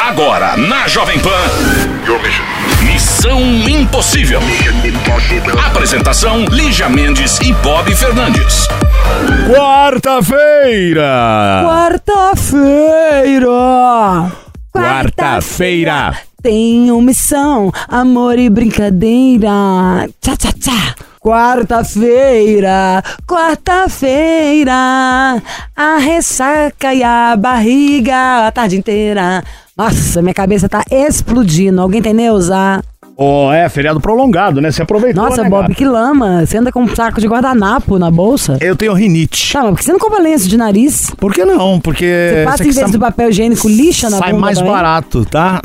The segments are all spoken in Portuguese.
Agora na Jovem Pan. Missão Impossível. Apresentação: Lígia Mendes e Bob Fernandes. Quarta-feira! Quarta-feira! Quarta-feira! Tenho missão, amor e brincadeira. Tchá, tchá, tchá. Quarta-feira, quarta-feira, a ressaca e a barriga a tarde inteira. Nossa, minha cabeça tá explodindo. Alguém tem Neuza? Oh, é, feriado prolongado, né? Você aproveitou, Nossa, né, Bob, cara? que lama. Você anda com um saco de guardanapo na bolsa? Eu tenho rinite. Tá, mas por que você não compra lenço de nariz? Por que não? Porque... Você passa em vez sabe- do papel higiênico lixa na Sai mais também? barato, tá?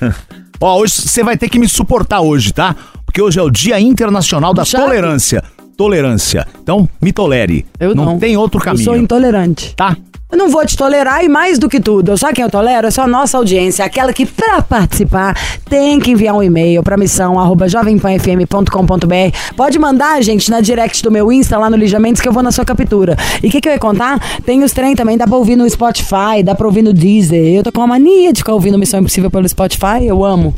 Ó, hoje você vai ter que me suportar hoje, tá? Porque hoje é o Dia Internacional da. Tolerância. Tolerância. Então, me tolere. Eu não. tem outro Eu caminho. sou intolerante. Tá? Eu não vou te tolerar e mais do que tudo, só quem eu tolero é só a nossa audiência, aquela que pra participar tem que enviar um e-mail pra missão arroba jovempanfm.com.br. Pode mandar, gente, na direct do meu Insta lá no Lijamentos que eu vou na sua captura. E o que, que eu ia contar? Tem os trem também, dá pra ouvir no Spotify, dá pra ouvir no Deezer. Eu tô com uma mania de ficar ouvindo Missão Impossível pelo Spotify, eu amo.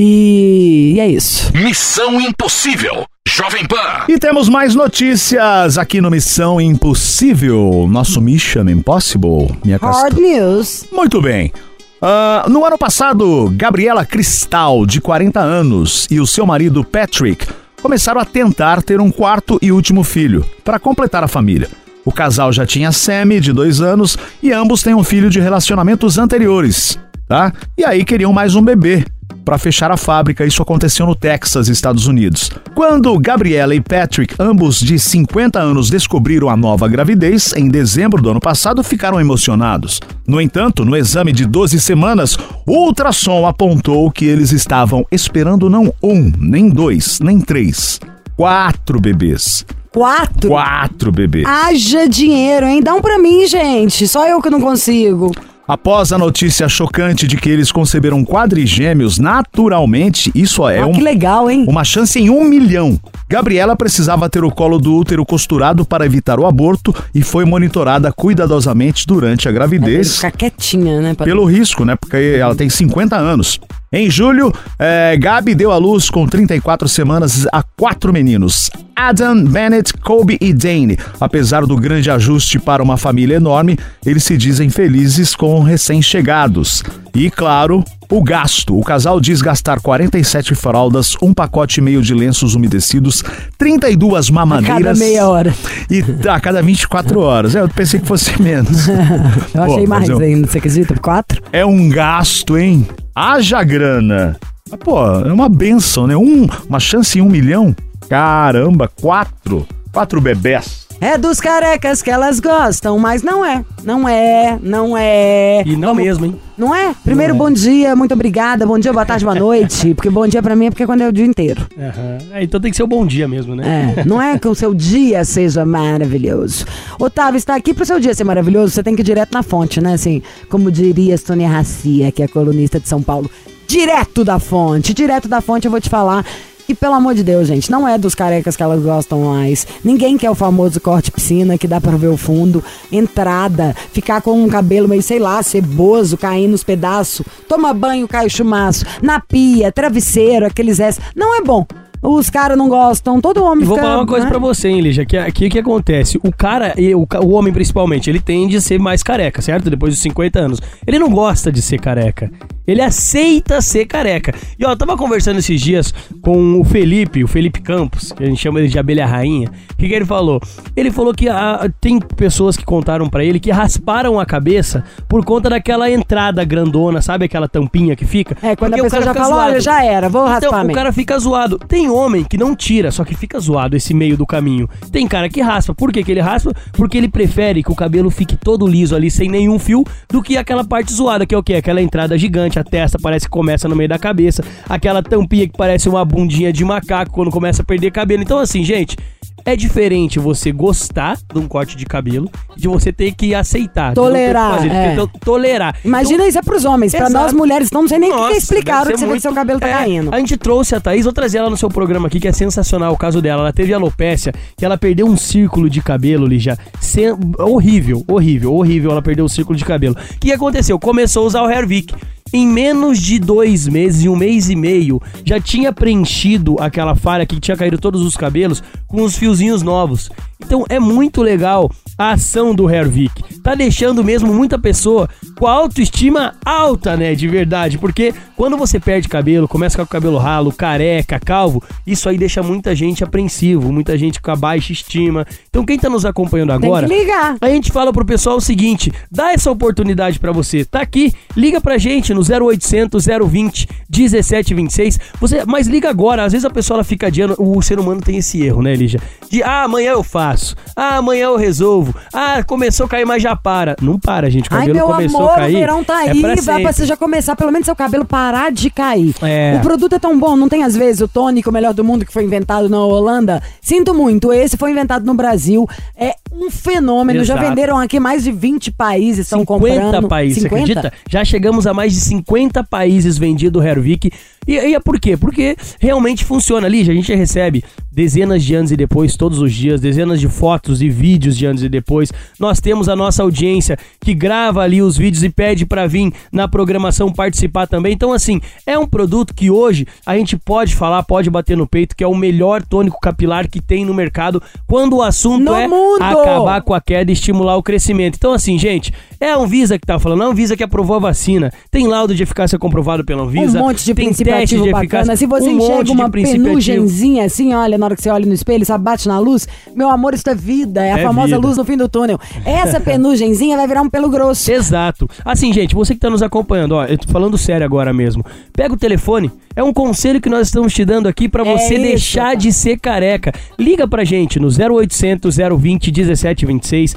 E, e é isso. Missão Impossível. Jovem Pan. E temos mais notícias aqui no Missão Impossível. Nosso Mission Impossible. Minha Hard News. Muito bem. Ah, no ano passado, Gabriela Cristal, de 40 anos, e o seu marido Patrick começaram a tentar ter um quarto e último filho, para completar a família. O casal já tinha Sammy, de dois anos, e ambos têm um filho de relacionamentos anteriores, tá? E aí queriam mais um bebê. Para fechar a fábrica, isso aconteceu no Texas, Estados Unidos. Quando Gabriela e Patrick, ambos de 50 anos, descobriram a nova gravidez, em dezembro do ano passado, ficaram emocionados. No entanto, no exame de 12 semanas, o ultrassom apontou que eles estavam esperando não um, nem dois, nem três, quatro bebês. Quatro. Quatro bebês. Haja dinheiro, hein? Dá um pra mim, gente. Só eu que não consigo. Após a notícia chocante de que eles conceberam quadrigêmeos naturalmente, isso é Ah, um, que legal, hein? uma chance em um milhão. Gabriela precisava ter o colo do útero costurado para evitar o aborto e foi monitorada cuidadosamente durante a gravidez. ficar quietinha, né? Pelo risco, né? Porque ela tem 50 anos. Em julho, eh, Gabi deu à luz com 34 semanas a quatro meninos: Adam, Bennett, Kobe e Dane. Apesar do grande ajuste para uma família enorme, eles se dizem felizes com recém-chegados. E, claro, o gasto. O casal diz gastar 47 fraldas, um pacote e meio de lenços umedecidos, 32 A mamadeiras. cada meia hora. E a cada 24 horas. É, Eu pensei que fosse menos. Eu achei Pô, mais eu- ainda, você acredita? Quatro? é um gasto, hein? Haja grana. Mas, pô, é uma benção, né? Um, uma chance em um milhão? Caramba, quatro. Quatro bebés. É dos carecas que elas gostam, mas não é. Não é, não é. E não mesmo, hein? Não é? Primeiro, bom dia, muito obrigada. Bom dia, boa tarde, boa noite. Porque bom dia pra mim é porque é quando é o dia inteiro. Aham. É, então tem que ser o bom dia mesmo, né? É, não é que o seu dia seja maravilhoso. Otávio, está aqui pro seu dia ser maravilhoso, você tem que ir direto na fonte, né? Assim, como diria Sônia Racia, que é colunista de São Paulo. Direto da fonte, direto da fonte eu vou te falar. E pelo amor de Deus, gente, não é dos carecas que elas gostam mais. Ninguém quer o famoso corte piscina que dá pra ver o fundo. Entrada, ficar com um cabelo meio, sei lá, ceboso, caindo nos pedaços. Toma banho, cai o chumaço. Na pia, travesseiro, aqueles S. Não é bom. Os caras não gostam, todo homem vou falar uma coisa né? pra você, hein, Lígia, que aqui o que acontece? O cara, o, o homem principalmente, ele tende a ser mais careca, certo? Depois dos 50 anos. Ele não gosta de ser careca. Ele aceita ser careca. E ó, eu tava conversando esses dias com o Felipe, o Felipe Campos, que a gente chama ele de abelha rainha. O que, que ele falou? Ele falou que ah, tem pessoas que contaram pra ele que rasparam a cabeça por conta daquela entrada grandona, sabe aquela tampinha que fica? É, quando Porque a o pessoa cara já fala, zoado. olha, já era, vou raspar Então, o mesmo. cara fica zoado. Tem homem que não tira, só que fica zoado esse meio do caminho. Tem cara que raspa. Por que, que ele raspa? Porque ele prefere que o cabelo fique todo liso ali, sem nenhum fio, do que aquela parte zoada, que é o quê? Aquela entrada gigante, a testa parece que começa no meio da cabeça, aquela tampinha que parece uma bundinha de macaco quando começa a perder cabelo. Então, assim, gente. É diferente você gostar de um corte de cabelo de você ter que aceitar. Tolerar, fazer, é. então, tolerar. Imagina isso é pros homens. Pra Exato. nós mulheres, então não sei nem o que Nossa, explicaram deve que você vê que seu cabelo tá É, caindo. A gente trouxe a Thaís, vou trazer ela no seu programa aqui, que é sensacional o caso dela. Ela teve alopécia, que ela perdeu um círculo de cabelo, Lígia. Sem- Horrível, horrível, horrível. Ela perdeu o círculo de cabelo. O que aconteceu? Começou a usar o Hervik. Em menos de dois meses, em um mês e meio, já tinha preenchido aquela falha que tinha caído todos os cabelos com os fiozinhos novos. Então é muito legal a ação do Hervik. Tá deixando mesmo muita pessoa com a autoestima alta, né? De verdade. Porque quando você perde cabelo, começa com o cabelo ralo, careca, calvo, isso aí deixa muita gente apreensivo, muita gente com a baixa estima. Então quem tá nos acompanhando Tem agora. que ligar. A gente fala pro pessoal o seguinte: dá essa oportunidade pra você. Tá aqui, liga pra gente no 0800 020 1726. Você, mas liga agora. Às vezes a pessoa ela fica adiando. O ser humano tem esse erro, né, Lígia? De ah, amanhã eu faço. Ah, amanhã eu resolvo. Ah, começou a cair, mas já para. Não para, gente. O Ai, cabelo meu começou amor, a cair. o verão tá é aí, pra vai pra você já começar, pelo menos seu cabelo parar de cair. É. O produto é tão bom, não tem às vezes o tônico melhor do mundo que foi inventado na Holanda? Sinto muito, esse foi inventado no Brasil, é um fenômeno, já Exato. venderam aqui mais de 20 países, estão 50 comprando. países, você acredita? Já chegamos a mais de 50 países vendido o Hervik. E, e é por quê? Porque realmente funciona. Lígia, a gente recebe dezenas de anos e depois, todos os dias, dezenas de fotos e vídeos de anos e depois. Nós temos a nossa audiência que grava ali os vídeos e pede pra vir na programação participar também. Então, assim, é um produto que hoje a gente pode falar, pode bater no peito, que é o melhor tônico capilar que tem no mercado quando o assunto No é mundo! acabar com a queda e estimular o crescimento. Então, assim, gente, é a Anvisa que tá falando, a Anvisa que aprovou a vacina. Tem laudo de eficácia comprovado pela Anvisa. Um monte de tem princípio teste de bacana. Se você um enxerga uma penugenzinha assim, olha, na hora que você olha no espelho, sabe, bate na luz, meu amor, isso é vida. É a É famosa vida. luz no fim do túnel. Essa penugenzinha vai virar um pelo grosso. Exato. Assim, gente, você que tá nos acompanhando, ó, eu tô falando sério agora mesmo. Pega o telefone, é um conselho que nós estamos te dando aqui pra É você isso, deixar de ser careca. Liga pra gente no 0800 020 1726,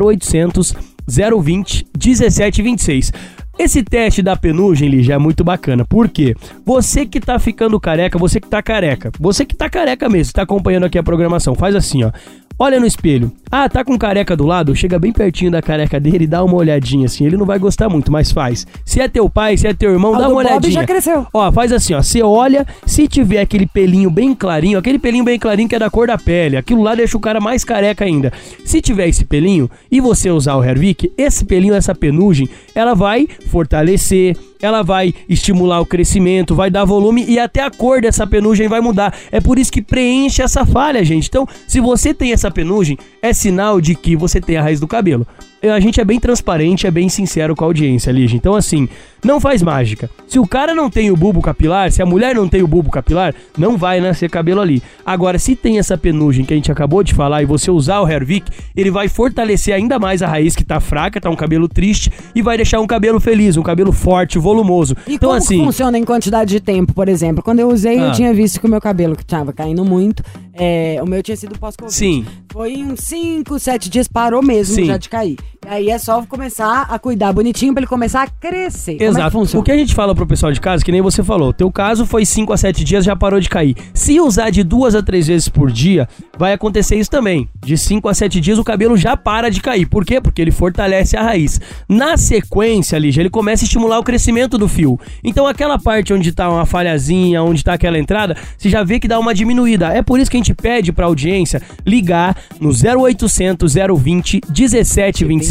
0800 020 1726. Esse teste da penugem, Lígia, é muito bacana. Por quê? Você que tá ficando careca, você que tá careca, você que tá careca mesmo, tá acompanhando aqui a programação, faz assim, ó. Olha no espelho. Ah, tá com careca do lado? Chega bem pertinho da careca dele e dá uma olhadinha assim. Ele não vai gostar muito, mas faz. Se é teu pai, se é teu irmão, Ah, dá uma Bob olhadinha. já cresceu. Ó, faz assim, ó. Você olha, se tiver aquele pelinho bem clarinho, aquele pelinho bem clarinho que é da cor da pele, aquilo lá deixa o cara mais careca ainda. Se tiver esse pelinho e você usar o Hervik, esse pelinho, essa penugem, ela vai fortalecer, ela vai estimular o crescimento, vai dar volume e até a cor dessa penugem vai mudar. É por isso que preenche essa falha, gente. Então, se você tem essa penugem, é sinal de que você tem a raiz do cabelo. A gente é bem transparente, é bem sincero com a audiência, Lígia. Então, assim, não faz mágica. Se o cara não tem o bulbo capilar, se a mulher não tem o bulbo capilar, não vai nascer cabelo ali. Agora, se tem essa penugem que a gente acabou de falar e você usar o Hervik, ele vai fortalecer ainda mais a raiz que tá fraca, tá um cabelo triste, e vai deixar um cabelo feliz, um cabelo forte, volumoso. E então, como assim. funciona em quantidade de tempo, por exemplo? Quando eu usei, eu Ah. tinha visto que o meu cabelo, que tava caindo muito, é, o meu tinha sido pós-Covid. Sim. Foi em uns 5, 7 dias, parou mesmo Sim. já de cair. E aí é só começar a cuidar bonitinho pra ele começar a crescer. Como é que Exato. funciona? o que a gente fala pro pessoal de casa, que nem você falou, teu caso foi 5 a 7 dias, já parou de cair. Se usar de duas a três vezes por dia, vai acontecer isso também. De 5 a 7 dias o cabelo já para de cair. Por quê? Porque ele fortalece a raiz. Na sequência, Lígia, ele começa a estimular o crescimento do fio. Então aquela parte onde tá uma falhazinha, onde tá aquela entrada, você já vê que dá uma diminuída. É por isso que a gente pede pra audiência ligar no 0800 020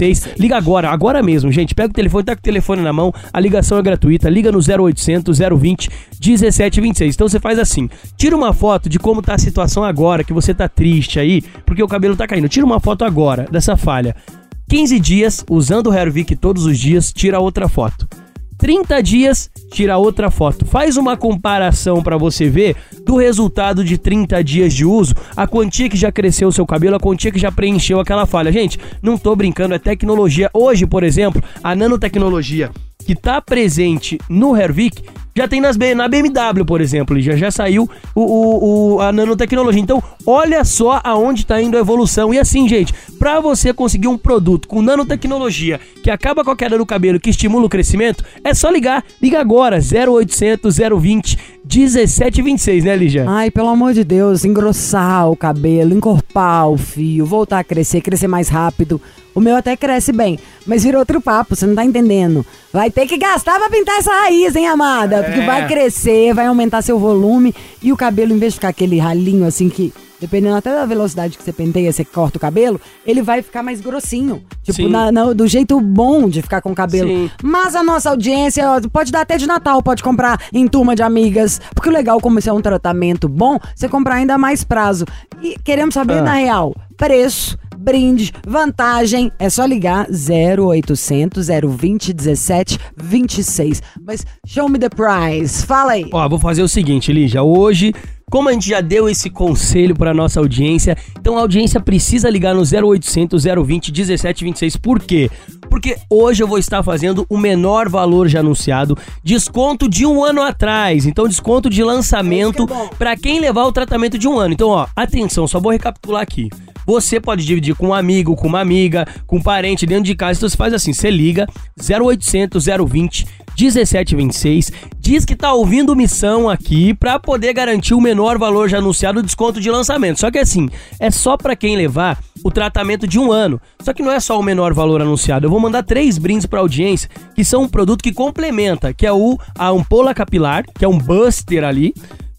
1726. Liga agora, agora mesmo, gente. Pega o telefone, tá com o telefone na mão, a ligação é gratuita. Liga no 0800 020 1726. Então você faz assim: tira uma foto de como tá a situação agora, que você tá triste aí, porque o cabelo tá caindo. Tira uma foto agora dessa falha. 15 dias, usando o Hervik todos os dias, tira outra foto. 30 dias, tira outra foto. Faz uma comparação pra você ver do resultado de 30 dias de uso, a quantia que já cresceu o seu cabelo, a quantia que já preencheu aquela falha. Gente, não tô brincando, é tecnologia. Hoje, por exemplo, a nanotecnologia que tá presente no Hervik já tem nas, na BMW, por exemplo, já, já saiu o, o- o- a nanotecnologia. Então, olha só aonde tá indo a evolução. E assim, gente, pra você conseguir um produto com nanotecnologia que acaba com a queda do cabelo, que estimula o crescimento, é só ligar. Liga agora, 0800 020 1726, né, Lígia? Ai, pelo amor de Deus, engrossar o cabelo, encorpar o fio, voltar a crescer, crescer mais rápido. O meu até cresce bem, mas vira outro papo, você não tá entendendo. Vai ter que gastar pra pintar essa raiz, hein, amada? Porque vai crescer, vai aumentar seu volume e o cabelo, em vez de ficar aquele ralinho assim que, dependendo até da velocidade que você penteia, você corta o cabelo, ele vai ficar mais grossinho. Tipo, na- na- do jeito bom de ficar com o cabelo. Sim. Mas a nossa audiência ó, pode dar até de Natal, pode comprar em turma de amigas. Porque o legal, como isso é um tratamento bom, você comprar ainda mais prazo. E queremos saber, na real, preço, brinde, vantagem. É só ligar 0800 020 17 26. Mas show me the price. Fala aí. Ó, vou fazer o seguinte, Lígia. Hoje, como a gente já deu esse conselho pra nossa audiência, então a audiência precisa ligar no 0800 020 1726. Por quê? Porque hoje eu vou estar fazendo o menor valor já anunciado, desconto de um ano atrás. Então, desconto de lançamento pra quem levar o tratamento de um ano. Então, ó, atenção, só vou recapitular aqui. Você pode dividir com um amigo, com uma amiga, com um parente dentro de casa. Então você faz assim, você liga 0800 020 1726, diz que tá ouvindo missão aqui pra poder garantir o menor valor já anunciado o desconto de lançamento. Só que assim, é só pra quem levar o tratamento de um ano. Só que não é só o menor valor anunciado. Eu vou mandar três brindes pra audiência, que são um produto que complementa, que é o a ampola capilar, que é um buster ali.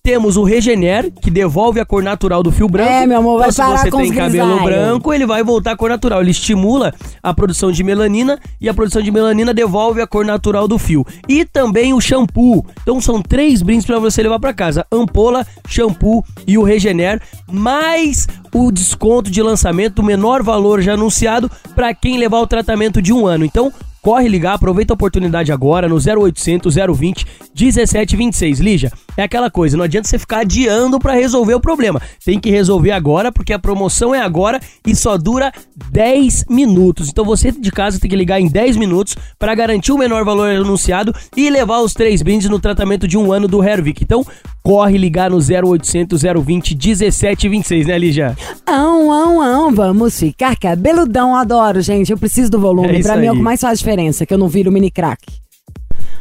Temos o Regener, que devolve a cor natural do fio branco. É, meu amor, vai então, parar se você com tem cabelo branco, ele vai voltar à cor natural. Ele estimula a produção de melanina e a produção de melanina devolve a cor natural do fio. E também o shampoo. Então são três brindes para você levar para casa: ampola, shampoo e o Regener, mais o desconto de lançamento, o menor valor já anunciado para quem levar o tratamento de um ano. Então Corre ligar, aproveita a oportunidade agora no 0800 020 1726. Lígia, é aquela coisa, não adianta você ficar adiando pra resolver o problema. Tem que resolver agora, porque a promoção é agora e só dura 10 minutos. Então você de casa tem que ligar em 10 minutos pra garantir o menor valor anunciado e levar os três brindes no tratamento de um ano do Hervik. Então corre ligar no 0800 020 1726, né, Lígia? Ão, ão, ão, vamos ficar cabeludão. Adoro, gente. Eu preciso do volume. É pra mim é o que mais faz diferença, que eu não viro mini crack.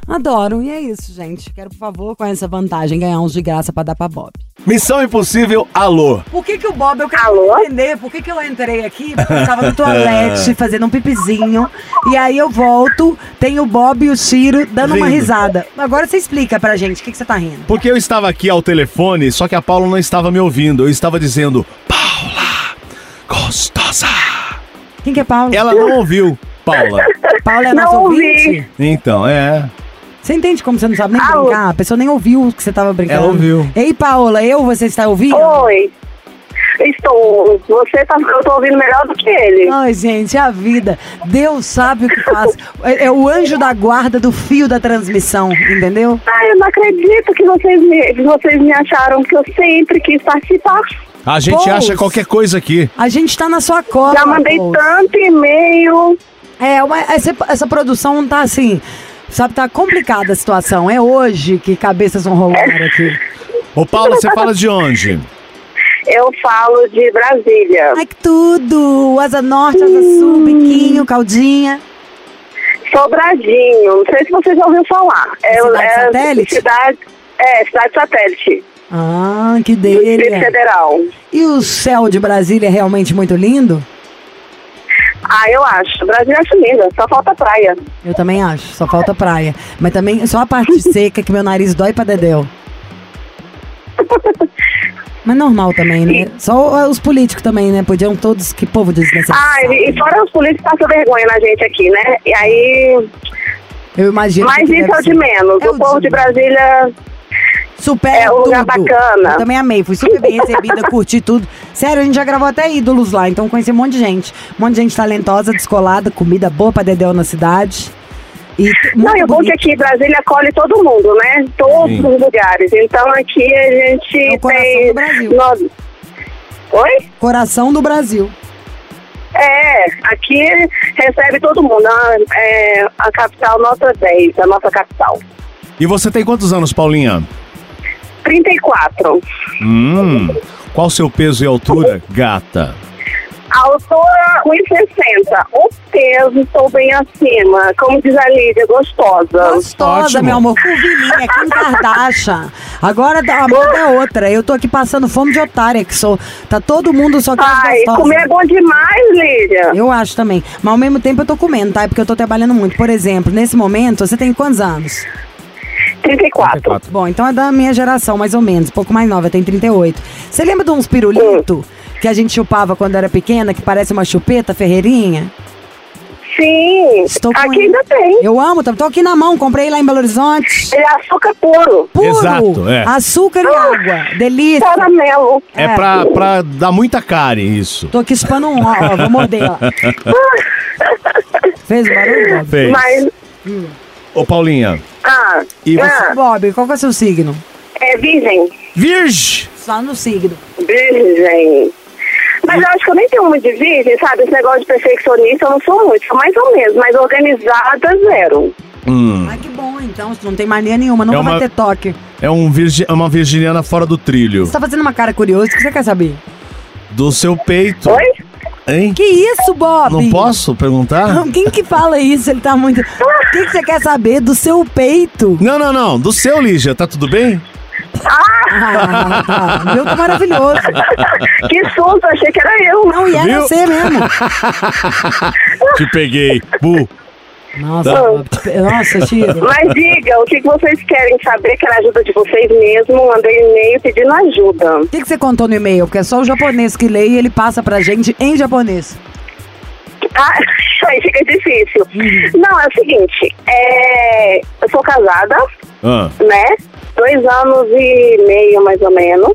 Adoro. E é isso, gente. Quero, por favor, com essa vantagem, ganhar uns de graça pra dar pra Bob. Missão Impossível, alô. Por que que o Bob, eu quero Alô? entender, por que que eu entrei aqui, porque eu tava no toalete fazendo um pipizinho, e aí eu volto, tem o Bob e o Ciro dando uma Rindo. risada. Agora você explica pra gente, o que que você tá rindo? Porque eu estava aqui ao telefone, só que a Paula não estava me ouvindo. Eu estava dizendo, Paula, gostosa. Quem que é Paulo? Ela não ouviu, Paula. Paulo é Não nosso ouvi. ouvinte? Então, é. Você entende como você não sabe nem Alô? brincar? A pessoa nem ouviu o que você tava brincando. Ela ouviu. Ei, Paola, eu, você está ouvindo? Oi. Estou. Você tá. Eu tô ouvindo melhor do que ele. Ai, gente, é a vida. Deus sabe o que faz. É, é o anjo da guarda do fio da transmissão, entendeu? Ai, eu não acredito que vocês me, vocês me acharam que eu sempre quis participar. A gente Pous. acha qualquer coisa aqui. A gente tá na sua cola. Já mandei Pous. tanto e-mail. É, uma- essa, essa produção tá assim. Sabe, tá complicada a situação. É hoje que cabeças vão rolar aqui. Ô, Paula, você fala de onde? Eu falo de Brasília. Ai, que tudo! Asa norte, asa sul, biquinho, caldinha. Sobradinho. Não sei se você já ouviu falar. É, Cidade é, satélite? Cidade, é, cidade satélite. Ah, que Do Distrito delícia. Federal. E o céu de Brasília é realmente muito lindo? Ah, eu acho. Brasília acho linda. Só falta praia. Eu também acho, só falta praia. Mas também só a parte seca que meu nariz dói pra dedéu. Mas normal também, né? Só os políticos também, né? Podiam todos, que povo Ah, desnecessário. e, e fora os políticos passam vergonha na gente aqui, né? E aí. Eu imagino Mas isso é o de menos. É o povo de menos. Brasília. Super É um lugar tudo. bacana. Eu também amei, fui super bem recebida, curti tudo. Sério, a gente já gravou até ídolos lá, então conheci um monte de gente. Um monte de gente talentosa, descolada, comida boa pra dedéu na cidade. E Não, e o bom é que aqui Brasília acolhe todo mundo, né? Todos Sim. os lugares. Então aqui a gente É o coração tem. do Brasil. nós- Oi? Coração do Brasil. É, aqui recebe todo mundo. A, é, a capital nota 10, a nossa capital. E você tem quantos anos, Paulinha? 34. Hum. Qual o seu peso e altura, gata? A altura 1,60. O peso estou bem acima. Como diz a Lídia, gostosa. Gostosa, Ótimo. meu amor. Curvilínea, Kim Kardashian. Agora a moda é outra. Eu tô aqui passando fome de otária que sou. Tá todo mundo só que Ai, gostosa. comer é bom demais, Lídia. Eu acho também. Mas ao mesmo tempo eu tô comendo, tá? É Porque eu tô trabalhando muito. Por exemplo, nesse momento, você tem quantos anos? 34. Bom, então é da minha geração, mais ou menos. Um pouco mais nova, tem 38. Você lembra de uns pirulito que a gente chupava quando era pequena, que parece uma chupeta, ferreirinha? Sim, Estou com aqui ainda tem. Eu amo, tô tô aqui na mão, comprei lá em Belo Horizonte. Ele é açúcar puro. Puro! Exato, é. Açúcar e água. Delícia. Caramelo. É, pra, pra dar muita cárie isso. Tô aqui chupando um, ó, ó, vou morder, ó. Fez barulho? Fez. Mas, Ô, Paulinha. ah, E você- ah, Bob, qual que é o seu signo? é virgem. Virgem! Só no signo. Virgem. Mas eu acho que eu nem tenho uma de virgem, sabe? Esse negócio de perfeccionista eu não sou muito, sou mais ou menos, mas organizada, zero. Hum. Ai, que bom, então. Não tem mania nenhuma, nunca É uma- vai ter toque. É um virgi... uma virginiana fora do trilho. Você tá fazendo uma cara curiosa, o que você quer saber? Do seu peito. Oi? Hein? Que isso, Bob? Não posso perguntar? Não, Quem que fala isso? Ele tá muito... O que, que você quer saber do seu peito? Não, não, não. Do seu, Lígia. Tá tudo bem? Ah, tá. O meu tá maravilhoso. Que susto, achei que era eu. Não, e é Viu? você mesmo. Te peguei. Bu. Nossa. Bob, nossa, Chico. Mas diga, o que vocês querem saber? Quero ajuda de vocês mesmo. Mandei e-mail pedindo ajuda. O que, que você contou no e-mail? Porque é só o japonês que lê e ele passa pra gente em japonês. Ah, aí fica difícil. Não, é o seguinte, é, eu sou casada, Ah. né? Dois anos e meio, mais ou menos.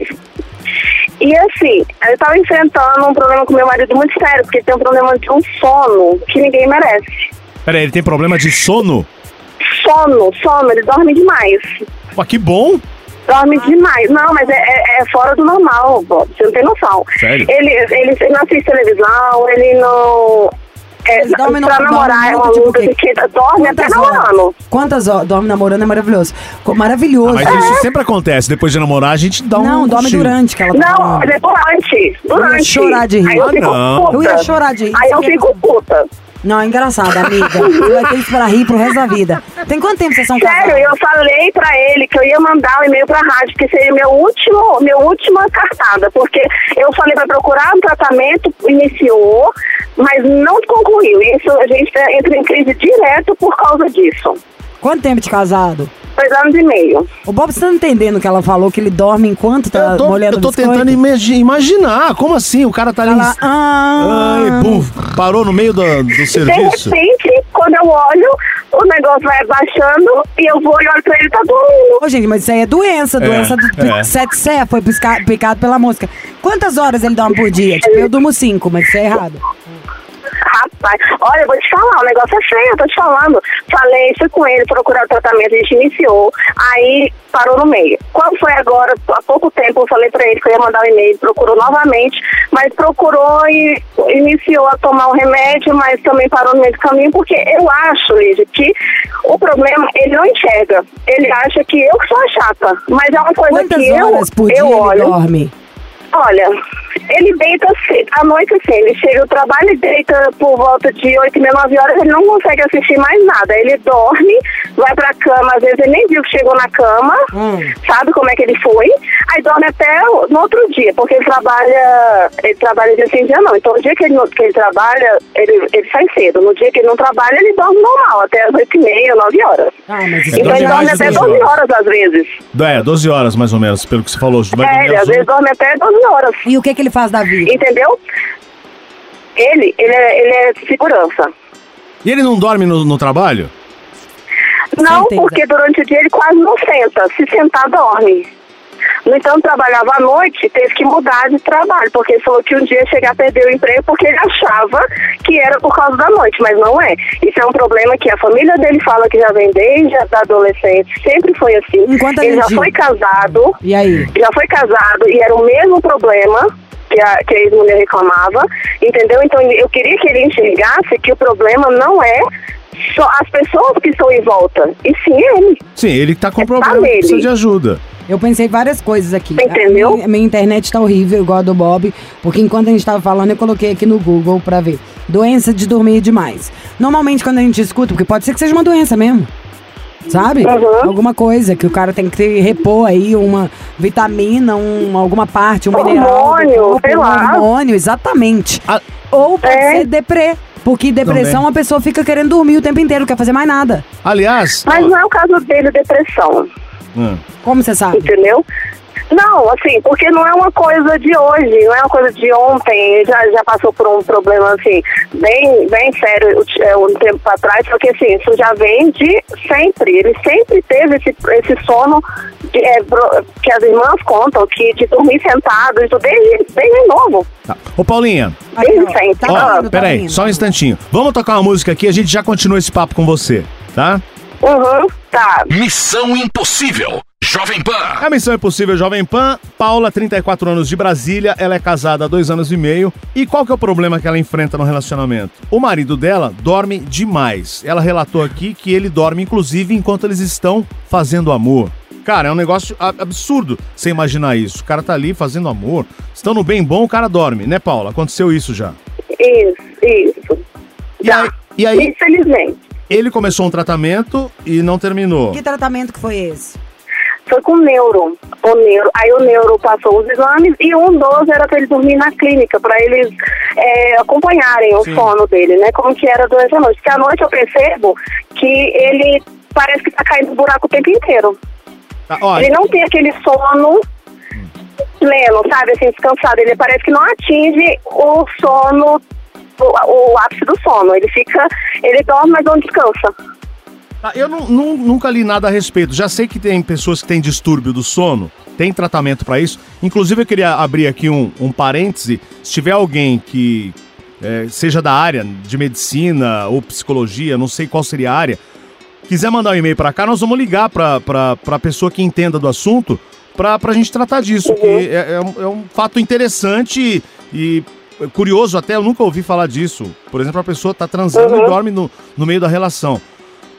E assim, eu tava enfrentando um problema com meu marido muito sério, porque tem um problema de um sono que ninguém merece. Peraí, ele tem problema de sono? Sono, sono, ele dorme demais. Pô, que bom. Dorme demais. Não, mas é, é- é fora do normal, Bob. Você não tem noção. Sério? Ele, ele não assiste televisão, ele não. É, no- pra dormem namorar é uma tipo, luta que dorme até namorando. Quantas horas? Dorme namorando é maravilhoso. Maravilhoso. Ah, mas isso sempre acontece. Depois de namorar, a gente dá um. Não, dorme durante que ela tá Não, mas é durante. Durante. Eu ia chorar de rir. Aí eu Ah, fico não. puta. Eu ia chorar de rir. Aí eu fico puta. Não, é engraçado, amiga. Você vai ter que esperar rir pro resto da vida. Tem quanto tempo vocês são Sério, casados? eu falei pra ele que eu ia mandar o e-mail pra rádio, que seria meu último, meu última cartada, porque eu falei pra procurar um tratamento, iniciou, mas não concluiu. Isso a gente entra em crise direto por causa disso. Quanto tempo de casado? Dois anos e meio. O Bob, você tá entendendo o que ela falou? Que ele dorme enquanto tá Eu tô, molhando eu tô biscoito? tentando imagi- imaginar. Como assim? O cara tá ali. Ela, ah, Ai, bum, parou no meio do, do De serviço. repente, quando eu olho, o negócio vai abaixando e eu vou e olho pra ele, tá dormindo. Ô, gente, mas isso aí é doença. Doença do é. sete sé, foi pisca- picado pela mosca. Quantas horas ele dorme por dia? Tipo, eu durmo cinco, mas isso é errado. Rapaz, olha, eu vou te falar, o negócio é feio, eu tô te falando. Falei, fui com ele procurar o tratamento, a gente iniciou, aí parou no meio. Quando foi agora, há pouco tempo, eu falei pra ele que eu ia mandar o e-mail, procurou novamente, mas procurou e iniciou a tomar o remédio, mas também parou no meio do caminho, porque eu acho, Lídia, que o problema, ele não enxerga. Ele acha que eu que sou a chata, mas é uma coisa Quantas que eu, horas por dia eu olho. dorme? Olha, ele deita cedo. À noite, assim, ele chega do trabalho e deita por volta de 8 e meia, 9 horas, ele não consegue assistir mais nada. Ele dorme, vai pra cama, às vezes ele nem viu que chegou na cama, Hum. sabe como é que ele foi, aí dorme até no outro dia, porque ele trabalha, ele trabalha dia sim, dia não. Então o dia que ele, que ele trabalha, ele, ele sai cedo. No dia que ele não trabalha, ele dorme normal, até as 8 e meia, 9 horas. Ah, mas Então dorme ele dorme de até 12 12 horas às vezes. É, 12 horas mais ou menos, pelo que você falou. É, ele às às vezes dorme até 12 horas. E o que, que ele faz da vida? Entendeu? Ele, ele é, ele é segurança. E ele não dorme no, no trabalho? Não, porque durante o dia ele quase não senta. Se sentar, dorme. No entanto, trabalhava à noite, teve que mudar de trabalho, porque ele falou que um dia ia chegar a perder o emprego porque ele achava que era por causa da noite, mas não é. Isso é um problema que a família dele fala que já vem desde a adolescente, sempre foi assim. Enquanto a ele já gente- foi casado, E aí? já foi casado e era o mesmo problema que a, que a ex-mulher reclamava, entendeu? Então eu queria que ele enxergasse que o problema não é só as pessoas que estão em volta, e sim ele. Sim, ele tá com É problema, pra precisa ele. de ajuda. Eu pensei várias coisas aqui. Entendeu? A minha, minha internet tá horrível, igual a do Bob, porque enquanto a gente tava falando, eu coloquei aqui no Google pra ver. Doença de dormir demais. Normalmente, quando a gente escuta, porque pode ser que seja uma doença mesmo. Sabe? Uhum. Alguma coisa que o cara tem que ter- repor aí, uma vitamina, um, alguma parte, um mineral. do Hormônio, sei um lá. hormônio, exatamente. Ah. Ou pode É. ser deprê. Porque depressão Também. a pessoa fica querendo dormir o tempo inteiro, não quer fazer mais nada. Aliás, Mas não é o caso dele, depressão. hum, Como você sabe? Entendeu? Não, assim, porque não é uma coisa de hoje, não é uma coisa de ontem. Já, já passou por um problema, assim, bem, bem sério é, um tempo atrás, porque, assim, isso já vem de sempre. Ele sempre teve esse, esse sono de, é, que as irmãs contam, que de dormir sentado, isso desde, desde novo. tá. Ô Paulinha, Desde ó, sempre. tá ó, tá peraí, indo. só um instantinho. Vamos tocar uma música aqui, a gente já continua esse papo com você, tá? Uhum, tá. Missão Impossível. Jovem Pan. É a Missão Impossível Jovem Pan, Paula, 34 anos de Brasília, ela é casada há dois anos e meio. E qual que é o problema que ela enfrenta no relacionamento? O marido dela dorme demais. Ela relatou aqui que ele dorme, inclusive, enquanto eles estão fazendo amor. Cara, é um negócio absurdo você imaginar isso. O cara tá ali fazendo amor, estão no bem bom, o cara dorme, né, Paula? Aconteceu isso já. Isso, isso. E aí, e aí Infelizmente. ele começou um tratamento e não terminou. Que tratamento que foi esse? Foi com o neuro, o neuro. Aí o neuro passou os exames e um dos era para ele dormir na clínica, para eles é, acompanharem o Sim. sono dele, né? Como que era durante a noite. Porque à noite eu percebo que ele parece que tá caindo no buraco o tempo inteiro. Ó, Ele não tem aquele sono pleno, sabe? Assim, descansado. Ele parece que não atinge o sono, o, o ápice do sono. Ele fica, ele dorme, mas não descansa. Tá, Eu nu- nu- nunca li nada a respeito. Já sei que tem pessoas que têm distúrbio do sono, tem tratamento pra isso. Inclusive, eu queria abrir aqui um, um parêntese. Se tiver alguém que é, seja da área de medicina ou psicologia, não sei qual seria a área, quiser mandar um e-mail pra cá, nós vamos ligar pra, pra, pra pessoa que entenda do assunto pra, pra gente tratar disso. Que é, é um, é um fato interessante e curioso até, eu nunca ouvi falar disso. Por exemplo, a pessoa tá transando e dorme no, no meio da relação.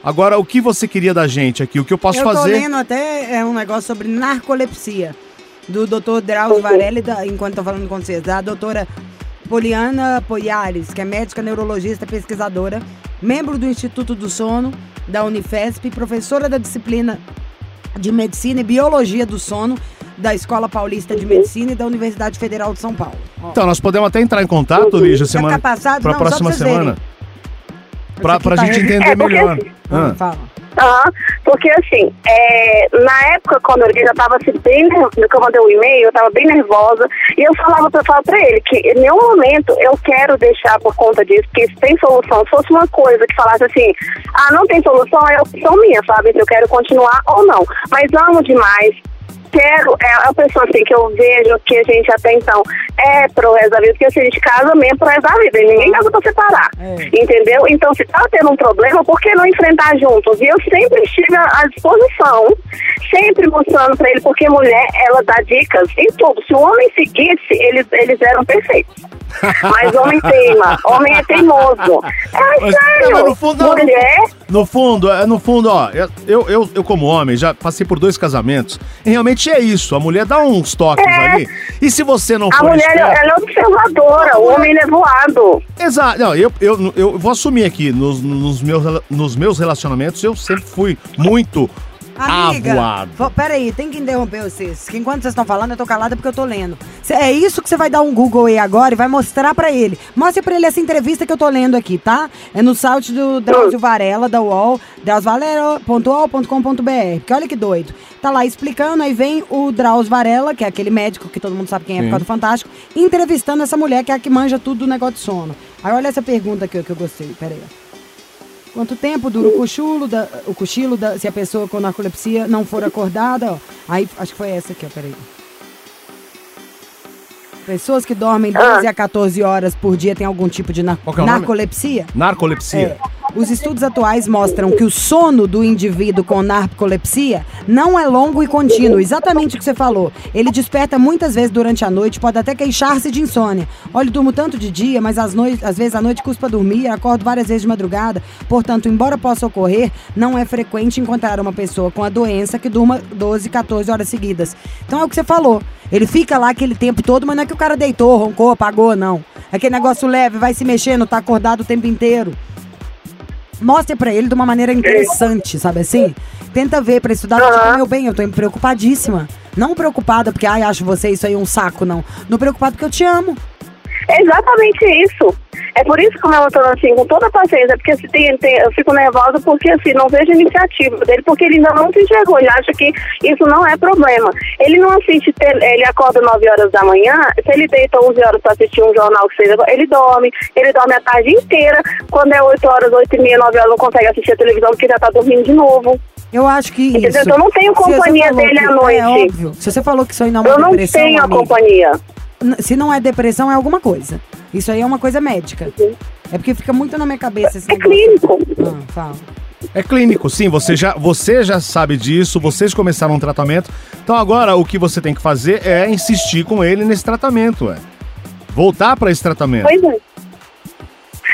Agora, o que você queria da gente aqui? O que eu posso eu tô fazer? lendo até é, um negócio sobre narcolepsia, do Dr. Drauzio Varela, e da, enquanto tô falando com vocês, da doutora Poliana Poiares, que é médica neurologista pesquisadora, membro do Instituto do Sono da Unifesp, professora da disciplina de Medicina e Biologia do Sono da Escola Paulista de Medicina e da Universidade Federal de São Paulo. Ó, Então, nós podemos até entrar em contato, Lígia, Vai semana pra Não, só próxima semana. verem. Pra, pra tá gente entender É, porque melhor. assim- Ah. Fala. Porque assim, é, na época quando ele já tava assim, bem nervoso, que eu mandei o e-mail, eu tava bem nervosa, e eu falava pra, falar pra ele que em nenhum momento eu quero deixar por conta disso, porque se tem solução, se fosse uma coisa que falasse assim, ah, não tem solução, é opção minha, sabe? Se eu quero continuar ou não. Mas amo demais. Quero, é a pessoa assim que eu vejo que a gente até então é pro resto da vida, porque assim, a gente casa mesmo pro resto da vida, e ninguém casa pra separar. É. Entendeu? Então, se tá tendo um problema, por que não enfrentar juntos? E eu sempre estive à disposição, sempre mostrando pra ele, porque mulher, ela dá dicas em tudo. Se o homem seguisse, eles, eles eram perfeitos. Mas homem teima, homem é teimoso. É Mas- sério. no fundo, mulher, No fundo, é, no fundo, ó, eu, eu, eu como homem já passei por dois casamentos. E realmente é isso. A mulher dá uns toques É. ali. E se você não a for mulher, esperto- ela é observadora, o homem é voado. Exato. Não, eu, eu, eu vou assumir aqui, nos, nos, meus, nos meus relacionamentos, eu sempre fui muito Amiga, avoado. peraí, tem que interromper vocês. Que enquanto vocês estão falando, eu tô calada porque eu tô lendo. Cê- é isso que você vai dar um Google aí agora e vai mostrar pra ele. Mostre pra ele essa entrevista que eu tô lendo aqui, tá? É no site do Drauzio Varela, da UOL, drauziovarela.uol.com.br. Porque olha que doido. Tá lá explicando, aí vem o Drauzio Varela, que é aquele médico que todo mundo sabe quem é por causa do Fantástico, entrevistando essa mulher que é a que manja tudo do negócio de sono. Aí olha essa pergunta aqui que eu gostei, peraí. ó. Quanto tempo dura o cochilo, da, o cochilo da, se a pessoa com narcolepsia não for acordada? Ó. Aí, acho que foi essa aqui, ó, peraí. Pessoas que dormem Ah. 12 a 14 horas por dia têm algum tipo de nar- Qual que é o nome? narcolepsia? Narcolepsia. É. Os estudos atuais mostram que o sono do indivíduo com narcolepsia não é longo e contínuo, exatamente o que você falou. Ele desperta muitas vezes durante a noite, pode até queixar-se de insônia. Olha, eu durmo tanto de dia, mas às, noi às vezes à noite custa dormir, acordo várias vezes de madrugada. Portanto, embora possa ocorrer, não é frequente encontrar uma pessoa com a doença que durma 12, 14 horas seguidas. Então é o que você falou. Ele fica lá aquele tempo todo, mas não é que o cara deitou, roncou, apagou, não. Aquele negócio leve, vai se mexendo, tá acordado o tempo inteiro. Mostre pra ele de uma maneira interessante, sabe assim? Tenta ver pra estudar, tipo, meu bem, eu tô preocupadíssima. Não preocupada porque, ai, acho você isso aí um saco, não. Não preocupada porque eu te amo. É exatamente isso. É por isso que eu tô assim, com toda a paciência, porque se tem, tem- eu fico nervosa porque assim, não vejo iniciativa dele, porque ele ainda não se enxergou, ele acha que isso não é problema. Ele não assiste, ele acorda 9 horas da manhã, se ele deita 11 horas para assistir um jornal que seja, ele dorme, ele dorme a tarde inteira, quando é 8 horas, 8 e meia, 9 horas, não consegue assistir a televisão porque já tá dormindo de novo. Eu acho que Entendeu? isso. Então eu não tenho companhia dele que- à noite. É óbvio. Se você falou que isso aí não é uma Eu não tenho a amiga, companhia. Se não é depressão, é alguma coisa. Isso aí é uma coisa médica. É porque fica muito na minha cabeça esse É negócio. clínico. Ah, fala. É clínico, sim. Você já, você já sabe disso, vocês começaram um tratamento. Então agora o que você tem que fazer é insistir com ele nesse tratamento, é. Voltar para esse tratamento. Pois é.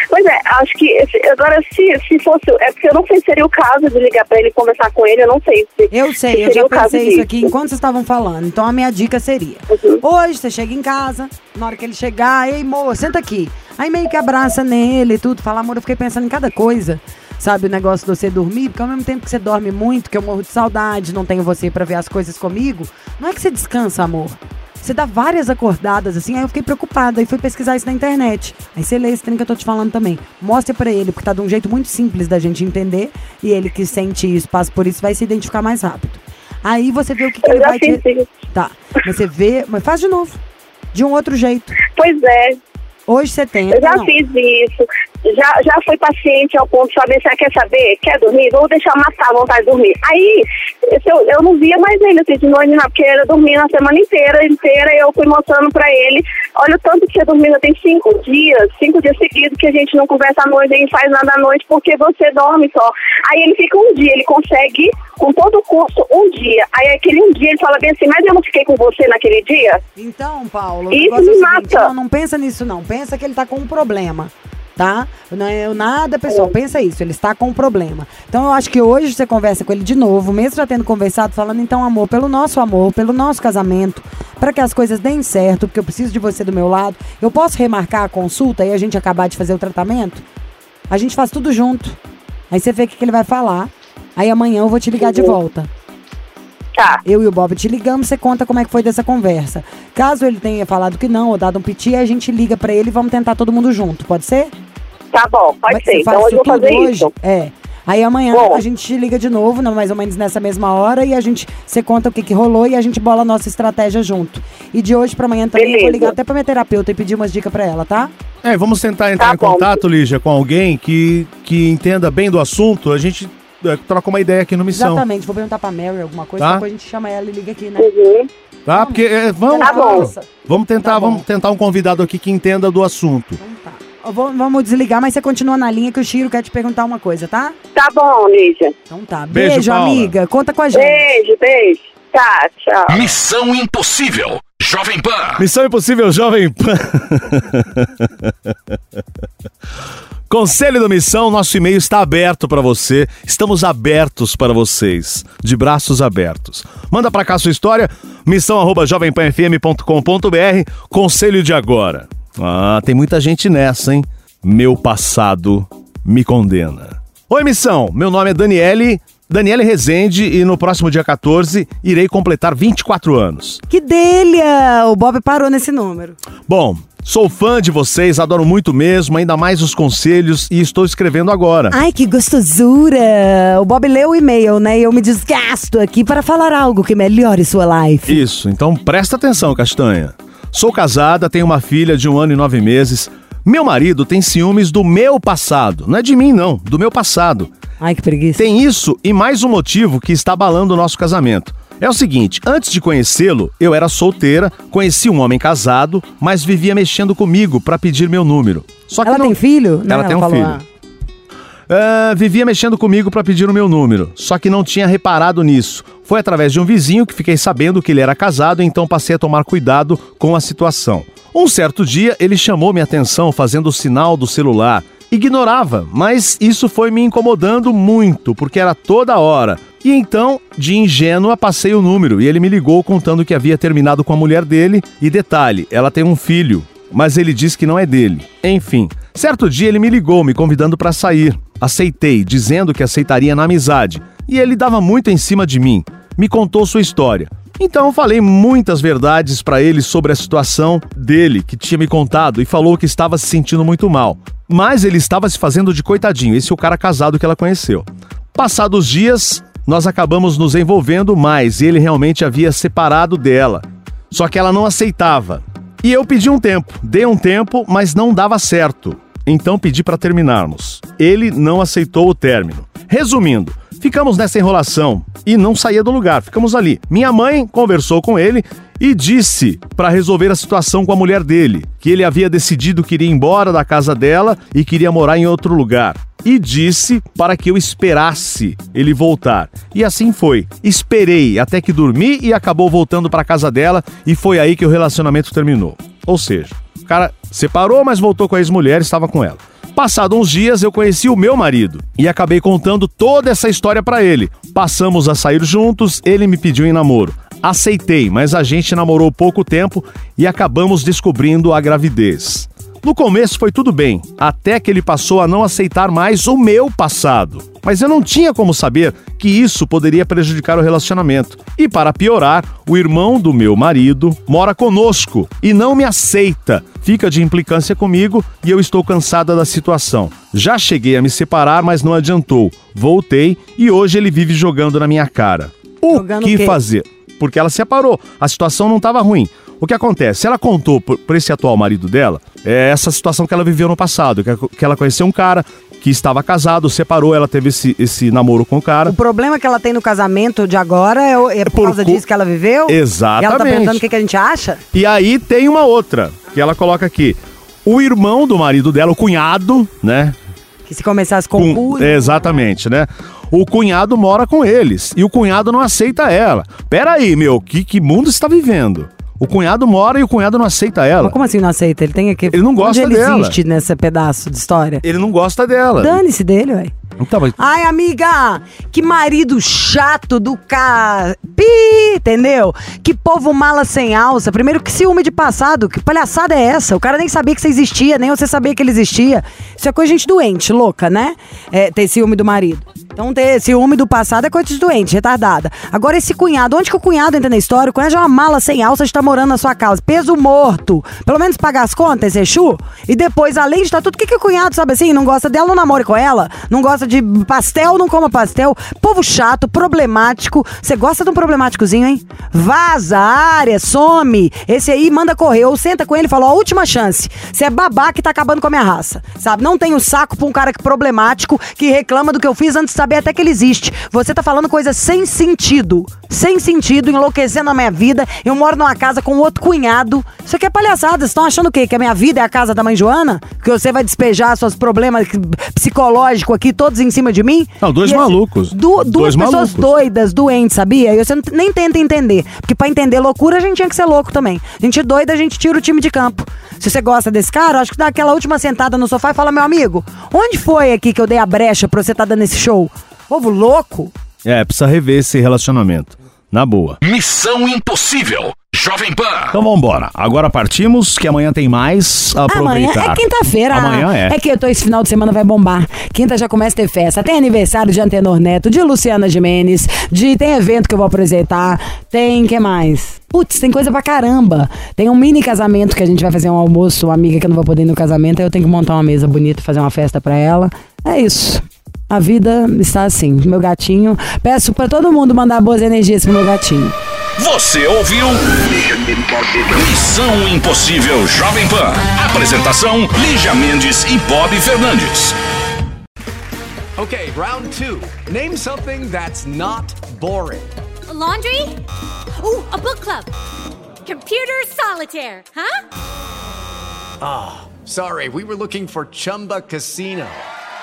Pois é, acho que agora se, se fosse. É porque eu não sei se seria o caso de ligar pra ele e conversar com ele, eu não sei se. Eu se sei, eu seria já pensei isso disso. aqui enquanto vocês estavam falando. Então a minha dica seria: Uhum. hoje você chega em casa, na hora que ele chegar, ei, moça, senta aqui. Aí meio que abraça nele e tudo, fala, amor, eu fiquei pensando em cada coisa. Sabe, o negócio de você dormir, porque ao mesmo tempo que você dorme muito, que eu morro de saudade, não tenho você pra ver as coisas comigo, não é que você descansa, amor. Você dá várias acordadas, assim, aí eu fiquei preocupada e fui pesquisar isso na internet. Aí você lê esse trem que eu tô te falando também. Mostre pra ele, porque tá de um jeito muito simples da gente entender, e ele que sente isso, passa por isso, vai se identificar mais rápido. Aí você vê o que, que ele vai te... fiz isso. Tá, mas você vê, mas faz de novo. De um outro jeito. Pois é, Hoje você tem. eu já não. fiz isso. Já, já fui paciente ao ponto de saber se ela quer saber, quer dormir, vou deixar matar a vontade de dormir. Aí eu, eu não via mais ele, assim, de noite, não, porque ele dormia a semana inteira, inteira, e eu fui mostrando pra ele. Olha o tanto que você dormiu, já tem cinco dias, cinco dias seguidos que a gente não conversa à noite, nem faz nada à noite, porque você dorme só. Aí ele fica um dia, ele consegue, com todo o curso, um dia. Aí aquele um dia ele fala bem assim, mas eu não fiquei com você naquele dia? Então, Paulo, Isso é seguinte, mata. não, não pensa nisso não. Pensa que ele tá com um problema, tá? Não é nada, pessoal. Pensa isso, ele está com um problema. Então eu acho que hoje você conversa com ele de novo, mesmo já tendo conversado, falando então, amor, pelo nosso amor, pelo nosso casamento, para que as coisas deem certo, porque eu preciso de você do meu lado. Eu posso remarcar a consulta e a gente acabar de fazer o tratamento? A gente faz tudo junto. Aí você vê o que, que ele vai falar. Aí amanhã eu vou te ligar de volta. Tá. Eu e o Bob te ligamos, você conta como é que foi dessa conversa. Caso ele tenha falado que não, ou dado um piti, a gente liga pra ele e vamos tentar todo mundo junto, pode ser? Tá bom, pode Vai- ser. Então hoje eu vou fazer tudo hoje? isso. É. Aí amanhã Bom. a gente te liga de novo, não, mais ou menos nessa mesma hora, e a gente você conta o que, que rolou e a gente bola a nossa estratégia junto. E de hoje pra amanhã também eu vou Beleza. ligar até pra minha terapeuta e pedir umas dicas pra ela, tá? É, vamos tentar entrar Tá em bom. contato, Lígia, com alguém que, que entenda bem do assunto. A gente é, troca uma ideia aqui no Missão. Exatamente. Vou perguntar pra Mary alguma coisa, Tá. depois a gente chama ela e liga aqui, né? Uhum. Tá? Porque é, vamos, Tá bom. vamos tentar, Tá bom. vamos tentar um convidado aqui que entenda do assunto. Então tá. Vou- vamos desligar, mas você continua na linha que o Chiro quer te perguntar uma coisa, tá? Tá bom, Lígia. Então tá. Beijo, Beijo, amiga. Conta com a gente. Beijo, beijo. Tá, tchau. Missão Impossível. Jovem Pan. Missão Impossível Jovem Pan. Conselho da Missão, nosso e-mail está aberto para você. Estamos abertos para vocês, de braços abertos. Manda para cá sua história, missão@jovempanfm.com.br. Conselho de agora. Ah, tem muita gente nessa, hein? Meu passado me condena. Oi, Missão. Meu nome é Daniele, Daniele Rezende e no próximo dia 14 irei completar 24 anos. Que delha! O Bob parou nesse número. Bom, sou fã de vocês, adoro muito mesmo, ainda mais os conselhos e estou escrevendo agora. Ai, que gostosura! O Bob leu o e-mail, né? E eu me desgasto aqui para falar algo que melhore sua life. Isso, então presta atenção, Castanha. Sou casada, tenho uma filha de um ano e nove meses. Meu marido tem ciúmes do meu passado. Não é de mim, não, do meu passado. Ai, que preguiça. Tem isso e mais um motivo que está abalando o nosso casamento. É o seguinte, antes de conhecê-lo, eu era solteira, conheci um homem casado, mas vivia mexendo comigo pra pedir meu número. Só que Ela não- tem filho? Ela Não, tem um filho. Ah, vivia mexendo comigo pra pedir o meu número, só que não tinha reparado nisso. Foi através de um vizinho que fiquei sabendo que ele era casado, então passei a tomar cuidado com a situação. Um certo dia, ele chamou minha atenção fazendo o sinal do celular. Ignorava, mas isso foi me incomodando muito, porque era toda hora. E então, de ingênua, passei o número e ele me ligou contando que havia terminado com a mulher dele. E detalhe, ela tem um filho, mas ele diz que não é dele. Enfim, certo dia ele me ligou me convidando para sair. Aceitei, dizendo que aceitaria na amizade. E ele dava muito em cima de mim. Me contou sua história. Então eu falei muitas verdades para ele sobre a situação dele, que tinha me contado, e falou que estava se sentindo muito mal. Mas ele estava se fazendo de coitadinho, esse é o cara casado que ela conheceu. Passados dias, nós acabamos nos envolvendo mais e ele realmente havia separado dela. Só que ela não aceitava. E eu pedi um tempo, dei um tempo, mas não dava certo. Então pedi para terminarmos. Ele não aceitou o término. Resumindo, ficamos nessa enrolação e não saía do lugar, ficamos ali. Minha mãe conversou com ele e disse para resolver a situação com a mulher dele, que ele havia decidido que iria embora da casa dela e queria morar em outro lugar. E disse para que eu esperasse ele voltar. E assim foi. Esperei até que dormi e acabou voltando para casa dela e foi aí que o relacionamento terminou. Ou seja, o cara separou, mas voltou com a ex-mulher e estava com ela. Passado uns dias, eu conheci o meu marido e acabei contando toda essa história pra ele. Passamos a sair juntos, ele me pediu em namoro. Aceitei, mas a gente namorou pouco tempo e acabamos descobrindo a gravidez. No começo foi tudo bem, até que ele passou a não aceitar mais o meu passado. Mas eu não tinha como saber que isso poderia prejudicar o relacionamento. E para piorar, o irmão do meu marido mora conosco e não me aceita. Fica de implicância comigo e eu estou cansada da situação. Já cheguei a me separar, mas não adiantou. Voltei e hoje ele vive jogando na minha cara. O Jogando que o fazer? Porque ela separou, a situação não estava ruim. O que acontece? Ela contou para esse atual marido dela é essa situação que ela viveu no passado, que, que ela conheceu um cara que estava casado, separou, ela teve esse, esse namoro com o cara. O problema que ela tem no casamento de agora é, o- é por, Por causa disso que ela viveu? Exatamente. E ela tá perguntando o que, que a gente acha? E aí tem uma outra, que ela coloca aqui. O irmão do marido dela, o cunhado, né? Que se começasse Com- com... exatamente, né? O cunhado mora com eles e o cunhado não aceita ela. Pera aí, meu, que, que mundo você tá vivendo? O cunhado mora e o cunhado não aceita ela. Mas como assim não aceita? Ele tem aqui... Ele não gosta Onde ele dela. existe nesse pedaço de história? Ele não gosta dela. Dane-se dele, ué. Então, mas Ai, amiga, que marido chato do ca... Pi, entendeu? Que povo mala sem alça. Primeiro, que ciúme de passado. Que palhaçada é essa? O cara nem sabia que você existia, nem você sabia que ele existia. Isso é coisa de gente doente, louca, né? É, ter ciúme do marido. Então, ter ciúme do passado é coisa de doente, retardada. Agora, esse cunhado, onde que o cunhado entra na história? O cunhado é uma mala sem alça estar morando na sua casa. Peso morto. Pelo menos pagar as contas, Exu. E depois, além de estar tudo, o que, que o cunhado, sabe assim, não gosta dela, não namore com ela? Não gosta de pastel, não coma pastel. Povo chato, problemático. Você gosta de um problemáticozinho, hein? Vaza, área, some. Esse aí manda correr. Ou senta com ele e fala, ó, última chance. Você é babá que tá acabando com a minha raça. Sabe? Não tem o saco pra um cara problemático que reclama do que eu fiz antes de saber até que ele existe. Você tá falando coisa sem sentido. Sem sentido, enlouquecendo a minha vida. Eu moro numa casa com outro cunhado. Isso aqui é palhaçada. Vocês estão achando o quê? Que a minha vida é a casa da mãe Joana? Que você vai despejar seus problemas psicológicos aqui todos em cima de mim? Não, dois E malucos. Du- duas Dois pessoas malucos. doidas, doentes, sabia? E você nem tenta entender. Porque pra entender loucura, a gente tinha que ser louco também. A gente doida, a gente tira o time de campo. Se você gosta desse cara, eu acho que dá aquela última sentada no sofá e fala, meu amigo, onde foi aqui que eu dei a brecha pra você estar dando esse show? Povo louco? é, precisa rever esse relacionamento. Na boa. Missão Impossível. Jovem Pan. Então vambora. Agora partimos, que amanhã tem mais. Amanhã Aproveitar. é quinta-feira. Amanhã é. É que eu tô esse final de semana vai bombar. Quinta já começa a ter festa. Tem aniversário de Antenor Neto, de Luciana Jimenez, de tem evento que eu vou apresentar. Tem que mais? Putz, tem coisa pra caramba. Tem um mini casamento que a gente vai fazer um almoço, uma amiga que eu não vou poder ir no casamento, aí eu tenho que montar uma mesa bonita, fazer uma festa pra ela. É isso. A vida está assim. Meu gatinho. Peço pra todo mundo mandar boas energias pro meu gatinho. Você ouviu? Missão Impossível Jovem Pan. Apresentação: Lígia Mendes e Bob Fernandes. Okay, round two. Name something that's not boring. laundry? Ooh, a book club. Computer solitaire, huh? Ah, sorry, we were looking for Chumba Casino.